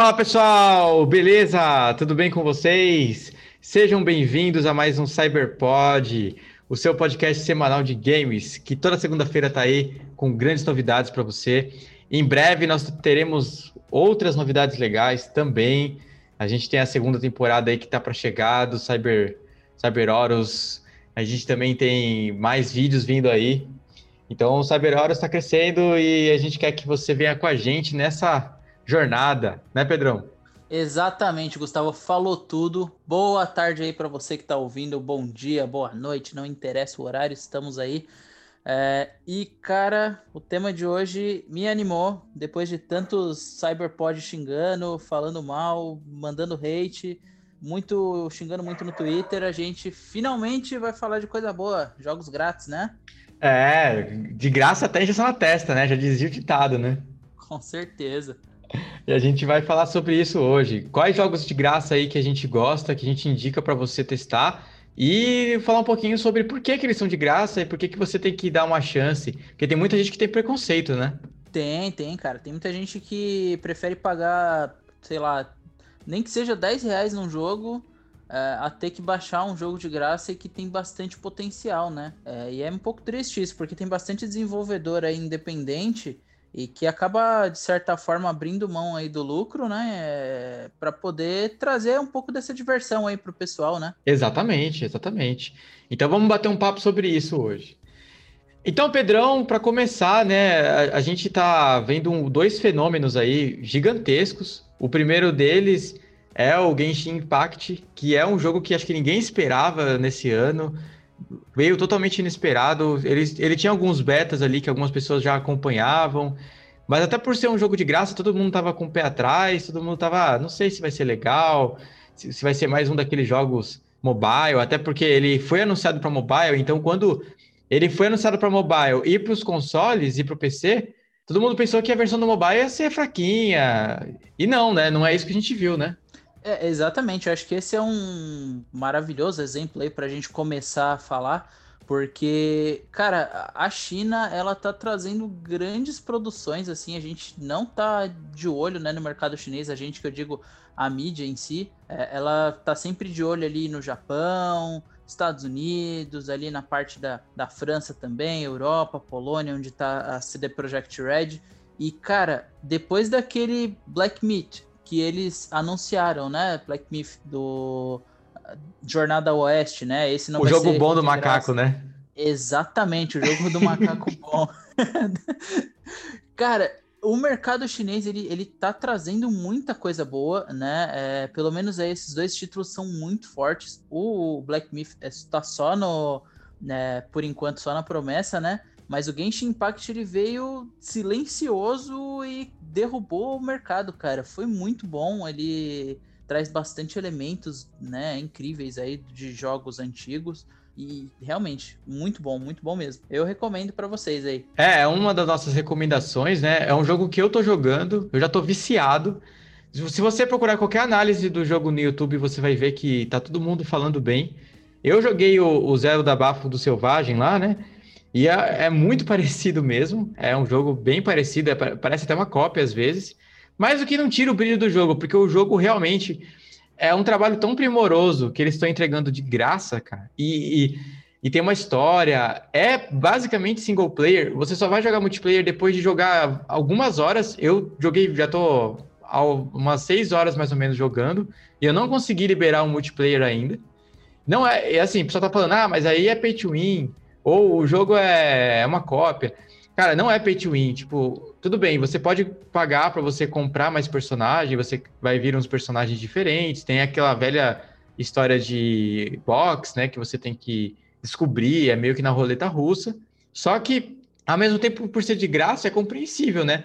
Fala pessoal, beleza? Tudo bem com vocês? Sejam bem-vindos a mais um CyberPod, o seu podcast semanal de games, que toda segunda-feira está aí com grandes novidades para você. Em breve nós teremos outras novidades legais também. A gente tem a segunda temporada aí que está para chegar do Cyber Cyber Horus. A gente também tem mais vídeos vindo aí. Então o Cyber Horus está crescendo e a gente quer que você venha com a gente nessa jornada, né, Pedrão? Exatamente, Gustavo falou tudo. Boa tarde aí para você que está ouvindo, bom dia, boa noite, não interessa o horário, estamos aí. É, e cara, o tema de hoje me animou depois de tantos cyberpod xingando, falando mal, mandando hate, muito xingando muito no Twitter. A gente finalmente vai falar de coisa boa, jogos grátis, né? É, de graça até já na testa, né? Já dizia o ditado, né? Com certeza. E a gente vai falar sobre isso hoje. Quais jogos de graça aí que a gente gosta, que a gente indica para você testar e falar um pouquinho sobre por que, que eles são de graça e por que, que você tem que dar uma chance. Porque tem muita gente que tem preconceito, né? Tem, tem, cara. Tem muita gente que prefere pagar, sei lá, nem que seja 10 reais num jogo é, a ter que baixar um jogo de graça e que tem bastante potencial, né? É, e é um pouco triste isso, porque tem bastante desenvolvedor aí independente e que acaba, de certa forma, abrindo mão aí do lucro, né? É, para poder trazer um pouco dessa diversão aí para o pessoal, né? Exatamente, exatamente. Então vamos bater um papo sobre isso hoje. Então, Pedrão, para começar, né, a, a gente está vendo um, dois fenômenos aí gigantescos. O primeiro deles é o Genshin Impact, que é um jogo que acho que ninguém esperava nesse ano veio totalmente inesperado. Ele, ele tinha alguns betas ali que algumas pessoas já acompanhavam, mas até por ser um jogo de graça, todo mundo tava com o pé atrás, todo mundo tava, ah, não sei se vai ser legal, se, se vai ser mais um daqueles jogos mobile, até porque ele foi anunciado para mobile, então quando ele foi anunciado para mobile e para os consoles e para o PC, todo mundo pensou que a versão do mobile ia ser fraquinha. E não, né? Não é isso que a gente viu, né? É, exatamente, eu acho que esse é um maravilhoso exemplo aí para a gente começar a falar, porque, cara, a China, ela tá trazendo grandes produções, assim, a gente não tá de olho, né, no mercado chinês, a gente que eu digo, a mídia em si, é, ela tá sempre de olho ali no Japão, Estados Unidos, ali na parte da, da França também, Europa, Polônia, onde tá a CD Projekt Red, e, cara, depois daquele Black Meat, que eles anunciaram, né? Black Myth do Jornada Oeste, né? Esse não o jogo bom do macaco, né? Exatamente, o jogo do macaco bom. Cara, o mercado chinês ele, ele tá trazendo muita coisa boa, né? É, pelo menos é, esses dois títulos são muito fortes. O Black Myth está é, só no, né, por enquanto, só na promessa, né? Mas o Genshin Impact ele veio silencioso e derrubou o mercado, cara. Foi muito bom. Ele traz bastante elementos, né, incríveis aí de jogos antigos. E realmente, muito bom, muito bom mesmo. Eu recomendo para vocês aí. É, é uma das nossas recomendações, né? É um jogo que eu tô jogando, eu já tô viciado. Se você procurar qualquer análise do jogo no YouTube, você vai ver que tá todo mundo falando bem. Eu joguei o, o Zero da Bafo do Selvagem lá, né? E é, é, muito parecido mesmo. É um jogo bem parecido, é, parece até uma cópia às vezes. Mas o que não tira o brilho do jogo, porque o jogo realmente é um trabalho tão primoroso que eles estão entregando de graça, cara. E, e, e, tem uma história. É basicamente single player. Você só vai jogar multiplayer depois de jogar algumas horas. Eu joguei, já tô há umas seis horas mais ou menos jogando. E eu não consegui liberar um multiplayer ainda. Não é, é assim, o pessoal tá falando, ah, mas aí é pay to win. Ou o jogo é, é uma cópia. Cara, não é pay to win. Tipo, tudo bem, você pode pagar para você comprar mais personagens, você vai vir uns personagens diferentes. Tem aquela velha história de box, né? Que você tem que descobrir, é meio que na roleta russa. Só que, ao mesmo tempo, por ser de graça, é compreensível, né?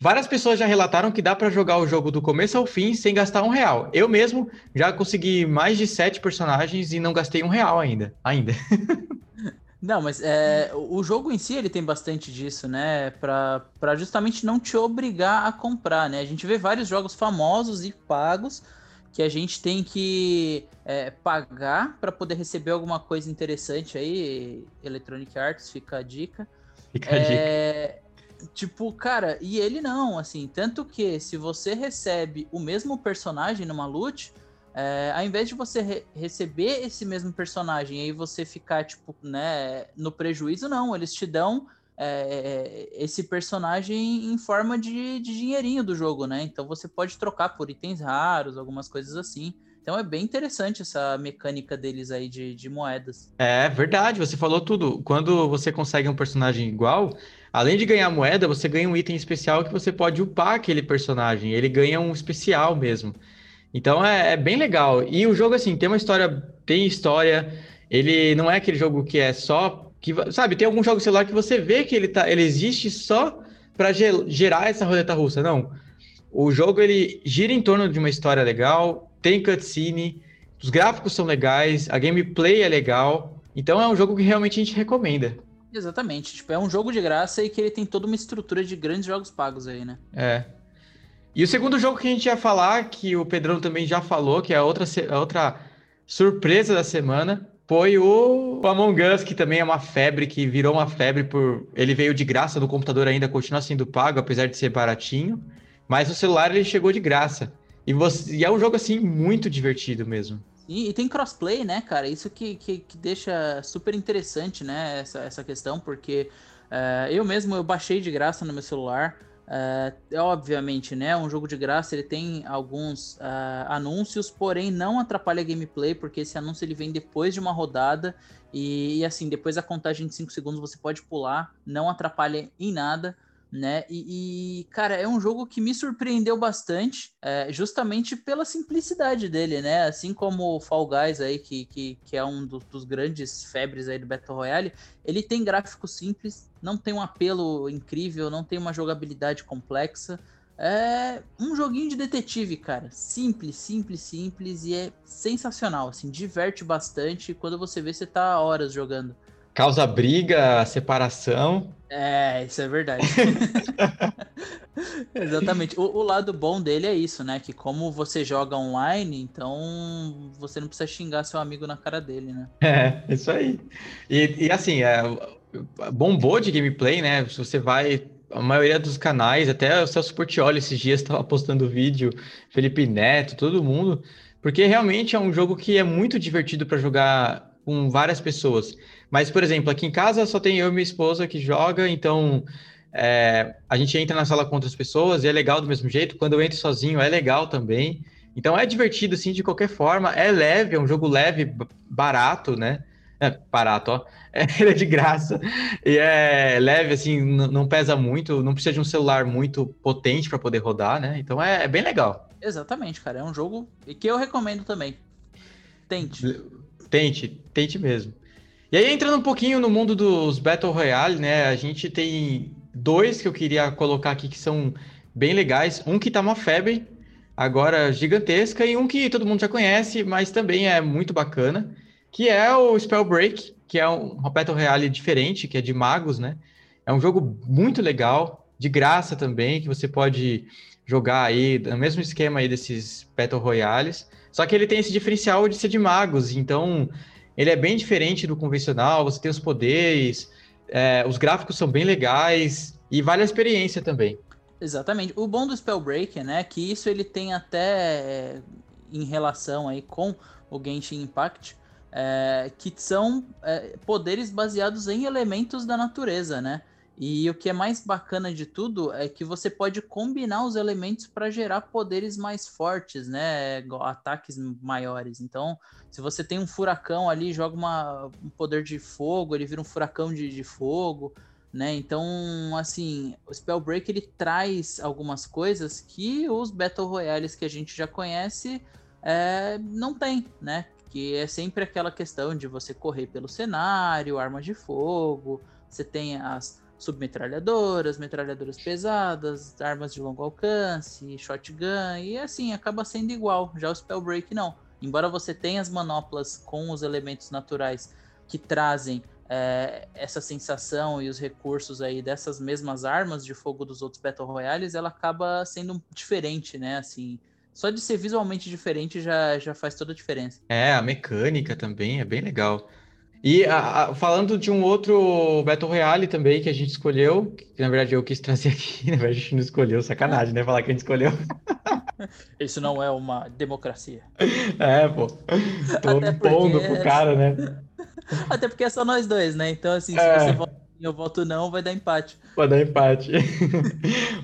Várias pessoas já relataram que dá para jogar o jogo do começo ao fim sem gastar um real. Eu mesmo já consegui mais de sete personagens e não gastei um real ainda. Ainda. Não, mas é, o jogo em si ele tem bastante disso, né? Pra, pra justamente não te obrigar a comprar, né? A gente vê vários jogos famosos e pagos que a gente tem que é, pagar para poder receber alguma coisa interessante aí. Electronic Arts, fica a dica. Fica a é, dica. Tipo, cara, e ele não, assim, tanto que se você recebe o mesmo personagem numa loot, é, ao invés de você re receber esse mesmo personagem e aí você ficar, tipo, né, no prejuízo, não, eles te dão é, esse personagem em forma de, de dinheirinho do jogo, né? Então você pode trocar por itens raros, algumas coisas assim. Então é bem interessante essa mecânica deles aí de, de moedas. É verdade, você falou tudo. Quando você consegue um personagem igual, além de ganhar moeda, você ganha um item especial que você pode upar aquele personagem. Ele ganha um especial mesmo. Então é, é, bem legal. E o jogo, assim, tem uma história, tem história. Ele não é aquele jogo que é só. que Sabe, tem algum jogo celular que você vê que ele, tá, ele existe só para gerar essa roleta russa. Não. O jogo ele gira em torno de uma história legal, tem cutscene, os gráficos são legais, a gameplay é legal. Então é um jogo que realmente a gente recomenda. Exatamente. Tipo, é um jogo de graça e que ele tem toda uma estrutura de grandes jogos pagos aí, né? É. E o segundo jogo que a gente ia falar, que o Pedrão também já falou, que é a outra, a outra surpresa da semana, foi o Among Us, que também é uma febre, que virou uma febre por. Ele veio de graça no computador ainda, continua sendo pago, apesar de ser baratinho. Mas no celular ele chegou de graça. E, você... e é um jogo, assim, muito divertido mesmo. E, e, tem crossplay, né, cara? Isso que, que, que, deixa super interessante, né, essa, essa questão, porque uh, eu mesmo eu baixei de graça no meu celular. Uh, obviamente, né? Um jogo de graça ele tem alguns uh, anúncios, porém não atrapalha a gameplay, porque esse anúncio ele vem depois de uma rodada e, e assim, depois da contagem de 5 segundos você pode pular, não atrapalha em nada né? E, e, cara, é um jogo que me surpreendeu bastante, é, justamente pela simplicidade dele, né? Assim como o Fall Guys aí, que, que, que é um do, dos grandes febres aí do Battle Royale, ele tem gráfico simples, não tem um apelo incrível, não tem uma jogabilidade complexa. É um joguinho de detetive, cara. Simples, simples, simples e é sensacional, assim, diverte bastante. Quando você vê, você tá horas jogando causa briga, separação. É, isso é verdade. Exatamente. O, o, lado bom dele é isso, né? Que como você joga online, então você não precisa xingar seu amigo na cara dele, né? É, isso aí. E, e assim, é, bombou de gameplay, né? Se você vai. A maioria dos canais, até o Celso Portioli esses dias estava postando vídeo, Felipe Neto, todo mundo, porque realmente é um jogo que é muito divertido para jogar com várias pessoas. Mas, por exemplo, aqui em casa só tem eu e minha esposa que joga, então é, a gente entra na sala com outras pessoas e é legal do mesmo jeito. Quando eu entro sozinho é legal também. Então é divertido, assim, de qualquer forma. É leve, é um jogo leve, barato, né? É, barato, ó. É, ele é de graça. E é leve, assim, não pesa muito, não precisa de um celular muito potente para poder rodar, né? Então é, é, bem legal. Exatamente, cara. É um jogo que eu recomendo também. Tente. Tente, tente mesmo. E aí, entrando um pouquinho no mundo dos Battle Royale, né? A gente tem dois que eu queria colocar aqui que são bem legais. Um que tá uma febre agora gigantesca e um que todo mundo já conhece, mas também é muito bacana, que é o Spellbreak, que é um Battle Royale diferente, que é de magos, né? É um jogo muito legal, de graça também, que você pode jogar aí no mesmo esquema aí desses Battle Royales. Só que ele tem esse diferencial de ser de magos, então ele é bem diferente do convencional, você tem os poderes, é, os gráficos são bem legais e vale a experiência também. Exatamente. O bom do Spellbreaker, né, que isso ele tem até é, em relação aí com o Genshin Impact, é, que são é, poderes baseados em elementos da natureza, né? E o que é mais bacana de tudo é que você pode combinar os elementos para gerar poderes mais fortes, né? Ataques maiores. Então, se você tem um furacão ali, joga uma, um poder de fogo, ele vira um furacão de, de fogo, né? Então, assim, o Spellbreak ele traz algumas coisas que os Battle Royales que a gente já conhece é, não tem, né? Que é sempre aquela questão de você correr pelo cenário, armas de fogo, você tem as submetralhadoras, metralhadoras pesadas, armas de longo alcance, shotgun, e assim, acaba sendo igual. Já o Spellbreak não. Embora você tenha as manoplas com os elementos naturais que trazem é, essa sensação e os recursos aí dessas mesmas armas de fogo dos outros Battle Royales, ela acaba sendo diferente, né? Assim, só de ser visualmente diferente já, já faz toda a diferença. É, a mecânica também é bem legal. E a, a, falando de um outro Battle Royale também que a gente escolheu, que na verdade eu quis trazer aqui, na verdade a gente não escolheu, sacanagem, né? Falar que a gente escolheu. Isso não é uma democracia. É, pô. Tô Até impondo pro cara, né? Até porque é só nós dois, né? Então, assim, se é. você vota eu voto não, vai dar empate. Vai dar empate.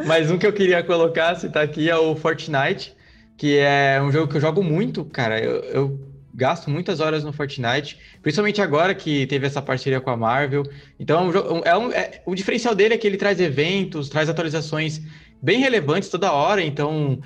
Mas um que eu queria colocar, se tá aqui, é o Fortnite, que é um jogo que eu jogo muito, cara. Eu, eu gasto muitas horas no Fortnite, principalmente agora que teve essa parceria com a Marvel. Então, é um, é, o diferencial dele é que ele traz eventos, traz atualizações bem relevantes toda hora. Então,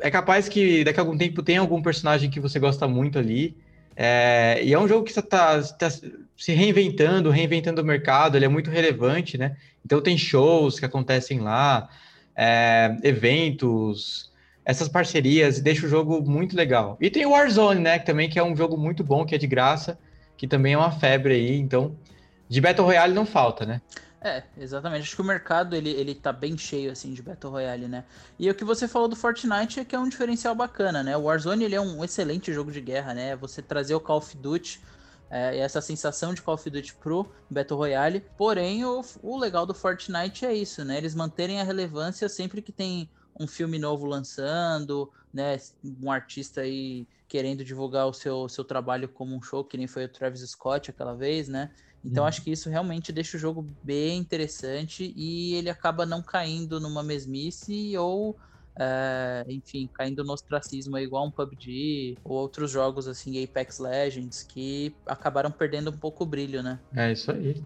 é capaz que daqui a algum tempo tenha algum personagem que você gosta muito ali. É, e é um jogo que está tá se reinventando, reinventando o mercado, ele é muito relevante, né? Então, tem shows que acontecem lá, é, eventos essas parcerias e deixa o jogo muito legal. E tem o Warzone, né, que também que é um jogo muito bom, que é de graça, que também é uma febre aí, então de Battle Royale não falta, né? É, exatamente. Acho que o mercado ele, ele tá bem cheio assim de Battle Royale, né? E o que você falou do Fortnite é que é um diferencial bacana, né? O Warzone ele é um excelente jogo de guerra, né? Você trazer o Call of Duty é, essa sensação de Call of Duty pro Battle Royale. Porém, o, o legal do Fortnite é isso, né? Eles manterem a relevância sempre que tem um filme novo lançando, né? Um artista aí querendo divulgar o seu, seu trabalho como um show, que nem foi o Travis Scott aquela vez, né? Então uhum. acho que isso realmente deixa o jogo bem interessante e ele acaba não caindo numa mesmice ou, é, enfim, caindo no ostracismo igual um PUBG ou outros jogos assim, Apex Legends, que acabaram perdendo um pouco o brilho, né? É isso aí.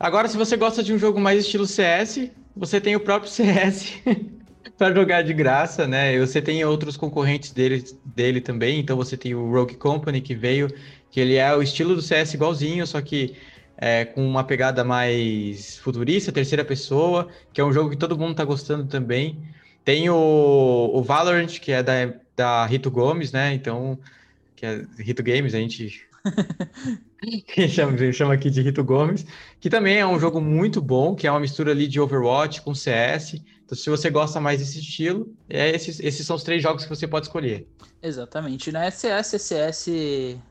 Agora, se você gosta de um jogo mais estilo CS, você tem o próprio CS. para jogar de graça, né? Você tem outros concorrentes dele, dele também. Então você tem o Rogue Company que veio, que ele é o estilo do CS igualzinho, só que é, com uma pegada mais futurista, terceira pessoa, que é um jogo que todo mundo tá gostando também. Tem o, o Valorant, que é da, da Rito Gomes, né? Então, que é Rito Games, a gente chama, chama aqui de Rito Gomes, que também é um jogo muito bom, que é uma mistura ali de Overwatch com CS. Então, se você gosta mais desse estilo, é esses, esses são os três jogos que você pode escolher. Exatamente. Na CS, CS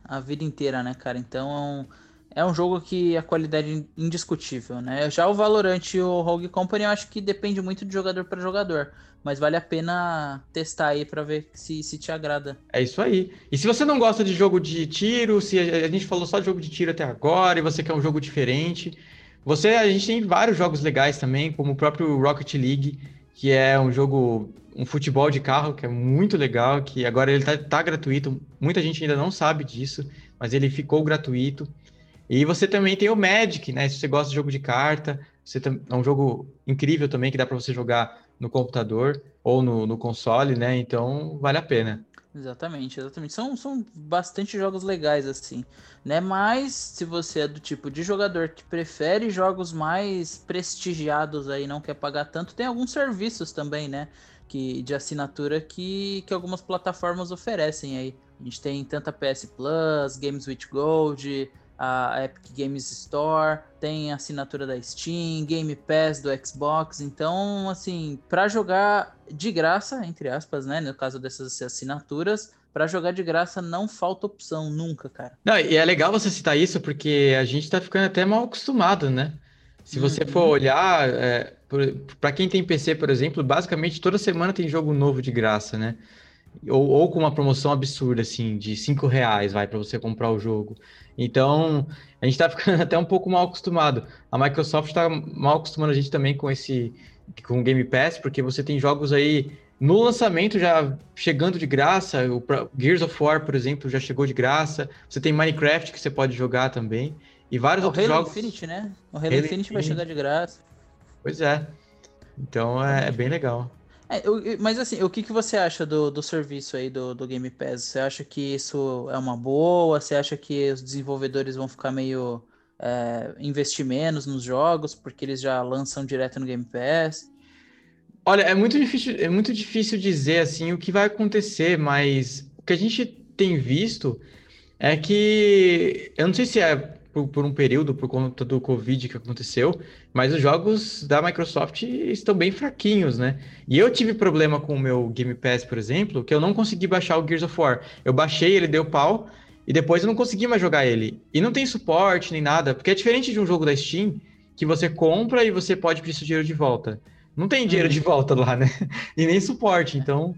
a vida inteira, né, cara? Então é um jogo que a qualidade é indiscutível, né? Já o Valorant e o Rogue Company eu acho que depende muito de jogador para jogador, mas vale a pena testar aí para ver se, se te agrada. É isso aí. E se você não gosta de jogo de tiro, se a gente falou só de jogo de tiro até agora e você quer um jogo diferente, você, a gente tem vários jogos legais também, como o próprio Rocket League, que é um jogo, um futebol de carro, que é muito legal, que agora ele tá, tá gratuito. Muita gente ainda não sabe disso, mas ele ficou gratuito. E você também tem o Magic, né? Se você gosta de jogo de carta, você é um jogo incrível também que dá para você jogar no computador ou no, no console, né? Então vale a pena. Exatamente, exatamente. São, são bastante jogos legais, assim, né? Mas se você é do tipo de jogador que prefere jogos mais prestigiados aí, não quer pagar tanto, tem alguns serviços também, né? Que, de assinatura que, que algumas plataformas oferecem aí. A gente tem tanto a PS Plus, Games with Gold, a Epic Games Store, tem assinatura da Steam, Game Pass do Xbox. Então, assim, para jogar de graça, entre aspas, né, no caso dessas assinaturas, para jogar de graça não falta opção nunca, cara. Não, e é legal você citar isso porque a gente tá ficando até mal acostumado, né? Se você uhum. for olhar, é, para quem tem PC, por exemplo, basicamente toda semana tem jogo novo de graça, né? Ou, ou com uma promoção absurda, assim, de cinco reais, vai, para você comprar o jogo. Então, a gente está ficando até um pouco mal acostumado. A Microsoft está mal acostumando a gente também com esse com o Game Pass, porque você tem jogos aí no lançamento já chegando de graça, o Gears of War, por exemplo, já chegou de graça. Você tem Minecraft que você pode jogar também. E vários é, outros Halo jogos. Infinite, né? O Halo, Halo Infinite, Infinite vai chegar de graça. Pois é. Então é, é bem legal. É, mas assim, o que, que você acha do, do serviço aí do, do Game Pass? Você acha que isso é uma boa? Você acha que os desenvolvedores vão ficar meio é, investir menos nos jogos porque eles já lançam direto no Game Pass? Olha, é muito difícil, é muito difícil dizer assim o que vai acontecer, mas o que a gente tem visto é que eu não sei se é por, por, um período por conta do Covid que aconteceu, mas os jogos da Microsoft estão bem fraquinhos, né? E eu tive problema com o meu Game Pass, por exemplo, que eu não consegui baixar o Gears of War. Eu baixei, ele deu pau, e depois eu não consegui mais jogar ele. E não tem suporte nem nada, porque é diferente de um jogo da Steam que você compra e você pode pedir seu dinheiro de volta. Não tem dinheiro de uhum. volta lá, né? E nem suporte. Então,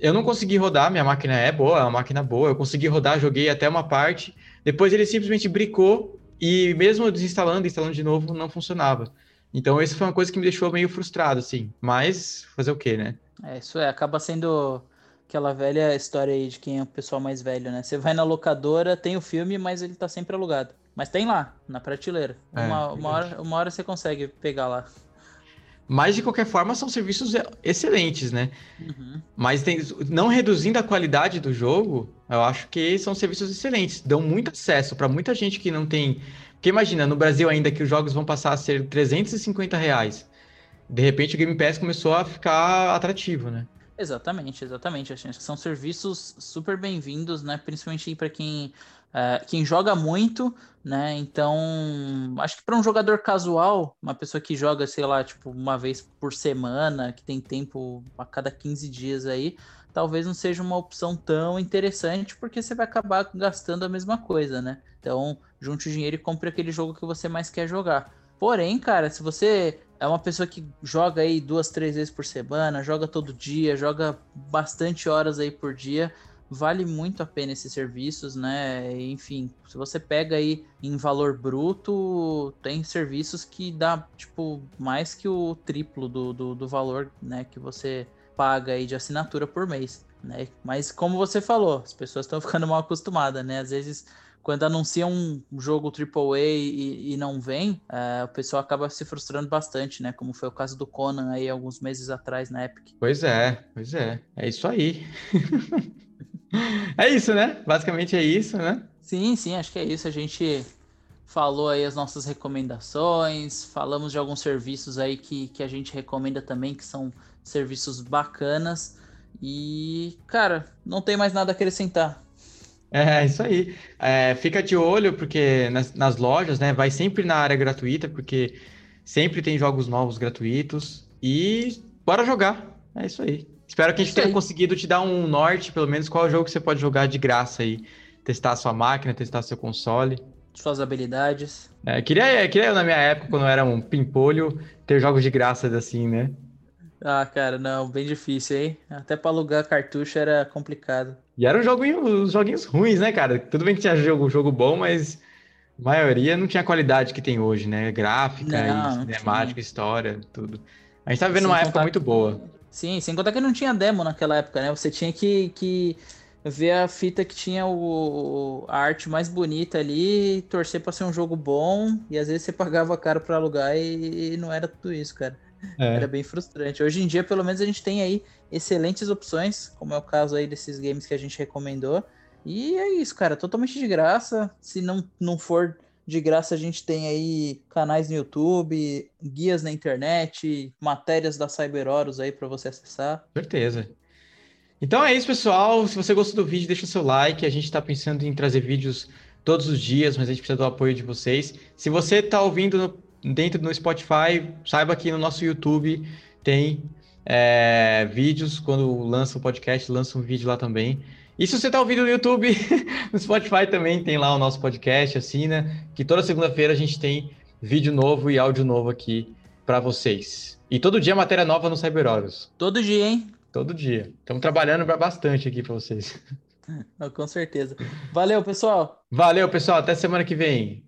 eu não consegui rodar. Minha máquina é boa, é uma máquina boa. Eu consegui rodar, joguei até uma parte. Depois ele simplesmente bricou e mesmo desinstalando e instalando de novo, não funcionava. Então, isso foi uma coisa que me deixou meio frustrado, assim. Mas fazer o quê, né? É, isso é, acaba sendo aquela velha história aí de quem é o pessoal mais velho, né? Você vai na locadora, tem o filme, mas ele tá sempre alugado. Mas tem lá, na prateleira. É, uma, uma, hora, uma hora você consegue pegar lá. Mas, de qualquer forma, são serviços excelentes, né? Uhum. Mas tem, não reduzindo a qualidade do jogo, eu acho que são serviços excelentes. Dão muito acesso para muita gente que não tem. Porque imagina, no Brasil ainda que os jogos vão passar a ser 350 reais. De repente o Game Pass começou a ficar atrativo, né? Exatamente, exatamente. Acho que são serviços super bem-vindos, né? Principalmente para quem, uh, quem joga muito, né? Então, acho que para um jogador casual, uma pessoa que joga, sei lá, tipo, uma vez por semana, que tem tempo a cada 15 dias aí, talvez não seja uma opção tão interessante, porque você vai acabar gastando a mesma coisa, né? Então, junte o dinheiro e compre aquele jogo que você mais quer jogar. Porém, cara, se você é uma pessoa que joga aí duas, três vezes por semana, joga todo dia, joga bastante horas aí por dia, vale muito a pena esses serviços, né? Enfim, se você pega aí em valor bruto, tem serviços que dá, tipo, mais que o triplo do, do, do valor, né, que você paga aí de assinatura por mês, né? Mas como você falou, as pessoas estão ficando mal acostumadas, né? Às vezes quando anunciam um jogo AAA e, e não vem, é, o pessoal acaba se frustrando bastante, né? Como foi o caso do Conan aí alguns meses atrás na Epic. Pois é, pois é. É isso aí. é isso, né? Basicamente é isso, né? Sim, sim, acho que é isso. A gente falou aí as nossas recomendações, falamos de alguns serviços aí que, que a gente recomenda também, que são serviços bacanas. E, cara, não tem mais nada a acrescentar. É, isso aí. É, fica de olho, porque nas, nas, lojas, né, vai sempre na área gratuita, porque sempre tem jogos novos gratuitos. E bora jogar. É isso aí. Espero que a gente tenha conseguido te dar um norte, pelo menos, qual jogo que você pode jogar de graça aí. Testar a sua máquina, testar seu console. Suas habilidades. É, queria, queria eu, na minha época, quando eu era um pimpolho, ter jogos de graça assim, né? Ah, cara, não, bem difícil, hein? Até para alugar cartucho era complicado. E eram joguinhos, joguinhos ruins, né, cara? Tudo bem que tinha jogo, jogo bom, mas a maioria não tinha a qualidade que tem hoje, né? Gráfica não, e cinemática, história, tudo. A gente tá vivendo sem uma época muito boa. Sim, sem contar que não tinha demo naquela época, né? Você tinha que, que ver a fita que tinha o, a arte mais bonita ali, torcer para ser um jogo bom, e às vezes você pagava caro para alugar e, e não era tudo isso, cara. É. Era bem frustrante. Hoje em dia, pelo menos, a gente tem aí excelentes opções, como é o caso aí desses games que a gente recomendou. E é isso, cara, totalmente de graça. Se não, não for de graça, a gente tem aí canais no YouTube, guias na internet, matérias da Cyberorus aí para você acessar. Certeza. Então é isso, pessoal. Se você gostou do vídeo, deixa seu like. A gente está pensando em trazer vídeos todos os dias, mas a gente precisa do apoio de vocês. Se você está ouvindo no dentro do Spotify, saiba que no nosso YouTube tem é, vídeos, quando lança o podcast, lança um vídeo lá também. E se você está ouvindo no YouTube, no Spotify também tem lá o nosso podcast, assina, que toda segunda-feira a gente tem vídeo novo e áudio novo aqui para vocês. E todo dia matéria nova no Cyberhoras. Todo dia, hein? Todo dia. Estamos trabalhando bastante aqui para vocês. Com certeza. Valeu, pessoal. Valeu, pessoal. Até semana que vem.